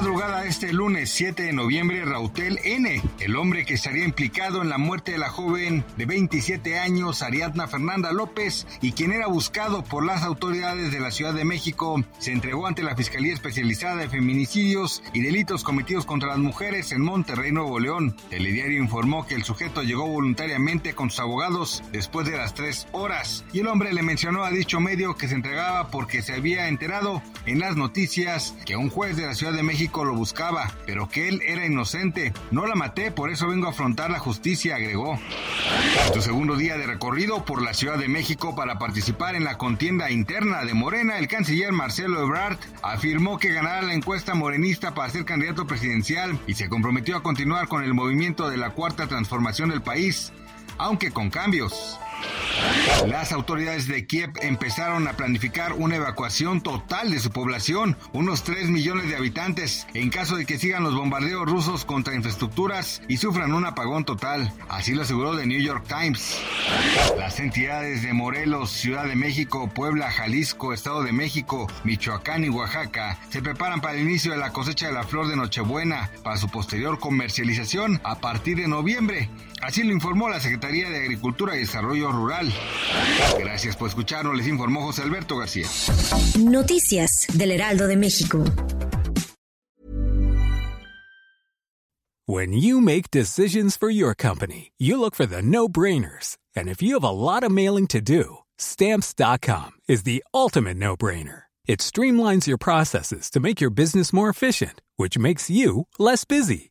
Madrugada este lunes 7 de noviembre, Rautel N., el hombre que estaría implicado en la muerte de la joven de 27 años, Ariadna Fernanda López, y quien era buscado por las autoridades de la Ciudad de México, se entregó ante la Fiscalía Especializada de Feminicidios y Delitos Cometidos contra las Mujeres en Monterrey, Nuevo León. Telediario informó que el sujeto llegó voluntariamente con sus abogados después de las tres horas, y el hombre le mencionó a dicho medio que se entregaba porque se había enterado en las noticias que un juez de la Ciudad de México lo buscaba, pero que él era inocente. No la maté, por eso vengo a afrontar la justicia, agregó. En su segundo día de recorrido por la Ciudad de México para participar en la contienda interna de Morena, el canciller Marcelo Ebrard afirmó que ganará la encuesta morenista para ser candidato presidencial y se comprometió a continuar con el movimiento de la cuarta transformación del país, aunque con cambios. Las autoridades de Kiev empezaron a planificar una evacuación total de su población, unos 3 millones de habitantes, en caso de que sigan los bombardeos rusos contra infraestructuras y sufran un apagón total. Así lo aseguró The New York Times. Las entidades de Morelos, Ciudad de México, Puebla, Jalisco, Estado de México, Michoacán y Oaxaca se preparan para el inicio de la cosecha de la flor de Nochebuena, para su posterior comercialización a partir de noviembre. Así lo informó la Secretaría de Agricultura y Desarrollo Rural. Gracias por escucharnos, les informó José Alberto García. Noticias del Heraldo de México. When you make decisions for your company, you look for the no-brainers. And if you have a lot of mailing to do, stamps.com is the ultimate no-brainer. It streamlines your processes to make your business more efficient, which makes you less busy.